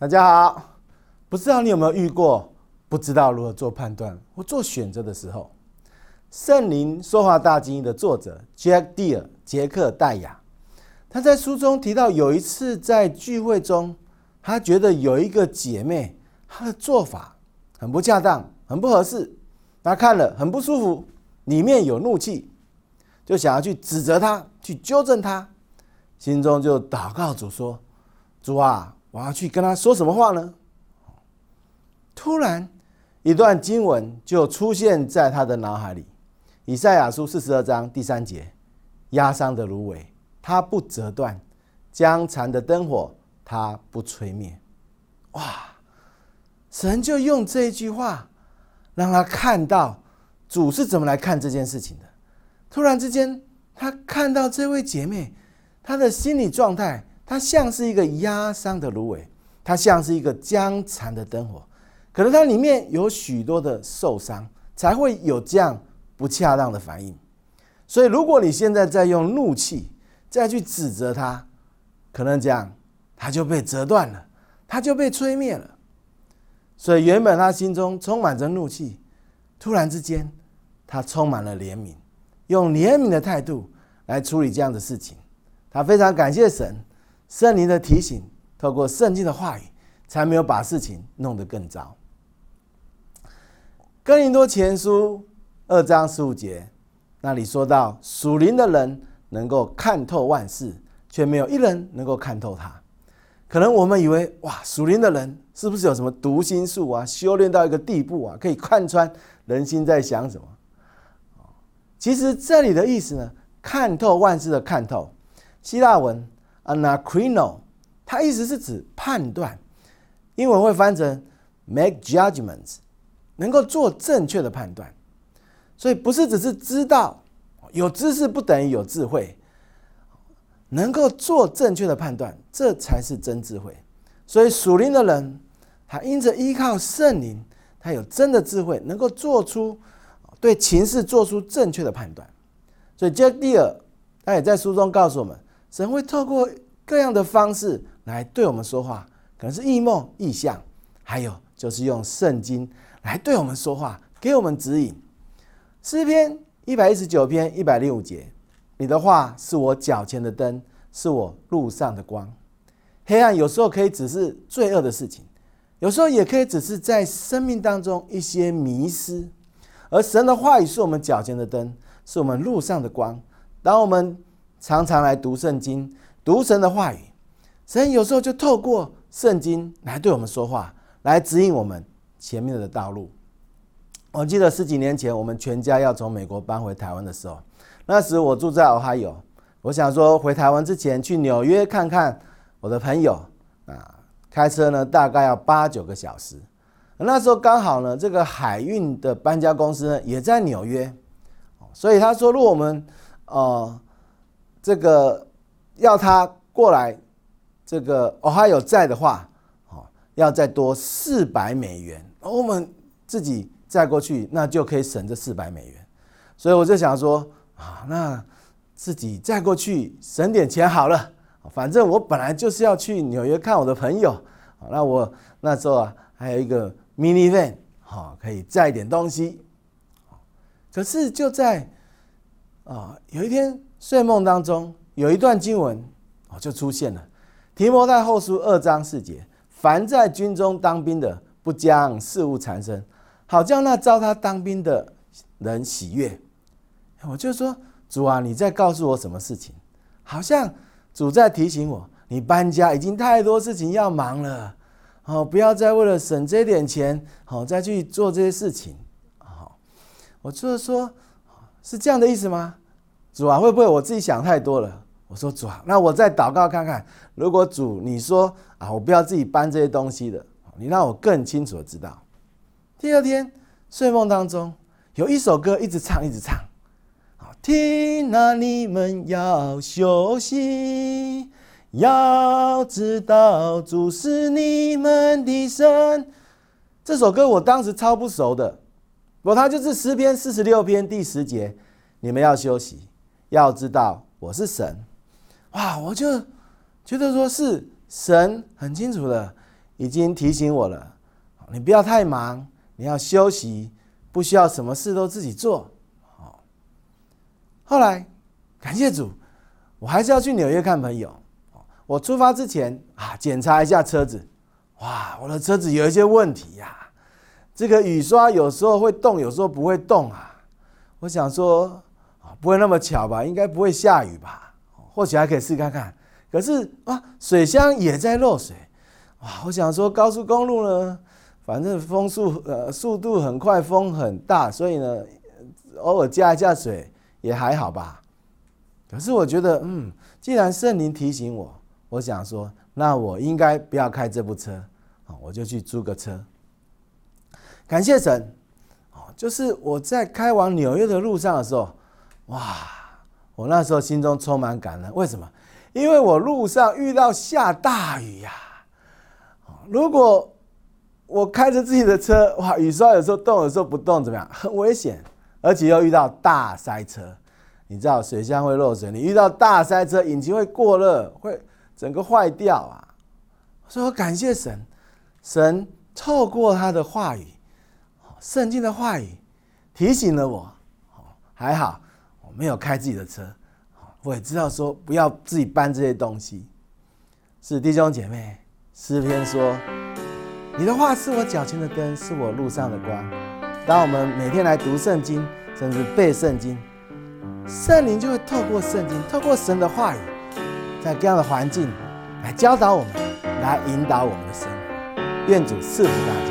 大家好，不知道你有没有遇过不知道如何做判断或做选择的时候？圣灵说话大经的作者 Jack Deer 杰克戴亚，他在书中提到，有一次在聚会中，他觉得有一个姐妹，她的做法很不恰当，很不合适，他看了很不舒服，里面有怒气，就想要去指责她，去纠正她，心中就祷告主说：“主啊。”我要去跟他说什么话呢？突然，一段经文就出现在他的脑海里，《以赛亚书》四十二章第三节：“压伤的芦苇，它不折断；将残的灯火，它不吹灭。”哇！神就用这一句话，让他看到主是怎么来看这件事情的。突然之间，他看到这位姐妹，她的心理状态。它像是一个压伤的芦苇，它像是一个将残的灯火，可能它里面有许多的受伤，才会有这样不恰当的反应。所以，如果你现在在用怒气再去指责他，可能这样他就被折断了，他就被吹灭了。所以，原本他心中充满着怒气，突然之间他充满了怜悯，用怜悯的态度来处理这样的事情。他非常感谢神。圣灵的提醒，透过圣经的话语，才没有把事情弄得更糟。哥林多前书二章十五节，那里说到属灵的人能够看透万事，却没有一人能够看透他。可能我们以为，哇，属灵的人是不是有什么读心术啊？修炼到一个地步啊，可以看穿人心在想什么？其实这里的意思呢，看透万事的看透，希腊文。Anacrino，它意思是指判断，英文会翻成 make judgments，能够做正确的判断。所以不是只是知道，有知识不等于有智慧，能够做正确的判断，这才是真智慧。所以属灵的人，他因着依靠圣灵，他有真的智慧，能够做出对情势做出正确的判断。所以 Jack Deere 他也在书中告诉我们。神会透过各样的方式来对我们说话，可能是异梦、异象，还有就是用圣经来对我们说话，给我们指引。诗篇一百一十九篇一百零五节：“你的话是我脚前的灯，是我路上的光。”黑暗有时候可以只是罪恶的事情，有时候也可以只是在生命当中一些迷失，而神的话语是我们脚前的灯，是我们路上的光。当我们常常来读圣经，读神的话语，神有时候就透过圣经来对我们说话，来指引我们前面的道路。我记得十几年前，我们全家要从美国搬回台湾的时候，那时我住在俄亥俄，我想说回台湾之前去纽约看看我的朋友啊，开车呢大概要八九个小时。那时候刚好呢，这个海运的搬家公司呢也在纽约，所以他说，如果我们呃。这个要他过来，这个哦还有在的话，哦要再多四百美元，我们自己再过去，那就可以省这四百美元。所以我就想说啊，那自己再过去省点钱好了。反正我本来就是要去纽约看我的朋友，那我那时候啊还有一个 mini van，好可以载点东西。可是就在啊有一天。睡梦当中有一段经文哦，就出现了。提摩太后书二章四节：凡在军中当兵的，不将事物缠身，好叫那招他当兵的人喜悦。我就说主啊，你在告诉我什么事情？好像主在提醒我，你搬家已经太多事情要忙了，哦，不要再为了省这点钱，好再去做这些事情。好，我就是说，是这样的意思吗？主啊，会不会我自己想太多了？我说主啊，那我再祷告看看。如果主你说啊，我不要自己搬这些东西的，你让我更清楚的知道。第二天睡梦当中有一首歌一直唱一直唱，好听那你们要休息，要知道主是你们的神。这首歌我当时超不熟的，不它就是诗篇四十六篇第十节，你们要休息。要知道我是神，哇！我就觉得说是神很清楚的，已经提醒我了，你不要太忙，你要休息，不需要什么事都自己做。后来，感谢主，我还是要去纽约看朋友。我出发之前啊，检查一下车子，哇，我的车子有一些问题呀。这个雨刷有时候会动，有时候不会动啊。我想说，不会那么巧吧？应该不会下雨吧？或许还可以试看看。可是啊，水箱也在漏水，哇！我想说，高速公路呢，反正风速呃速度很快，风很大，所以呢，偶尔加一下水也还好吧。可是我觉得，嗯，既然圣灵提醒我。我想说，那我应该不要开这部车，啊，我就去租个车。感谢神，哦，就是我在开往纽约的路上的时候，哇，我那时候心中充满感恩。为什么？因为我路上遇到下大雨呀。如果我开着自己的车，哇，雨刷有时候动，有时候不动，怎么样？很危险，而且又遇到大塞车。你知道水箱会漏水，你遇到大塞车，引擎会过热，会。整个坏掉啊！所以我感谢神，神透过他的话语，圣经的话语提醒了我。还好没有开自己的车，我也知道说不要自己搬这些东西。是弟兄姐妹，诗篇说：“你的话是我脚前的灯，是我路上的光。”当我们每天来读圣经，甚至背圣经，圣灵就会透过圣经，透过神的话语。在这样的环境来教导我们，来引导我们的生活。愿主赐福大家。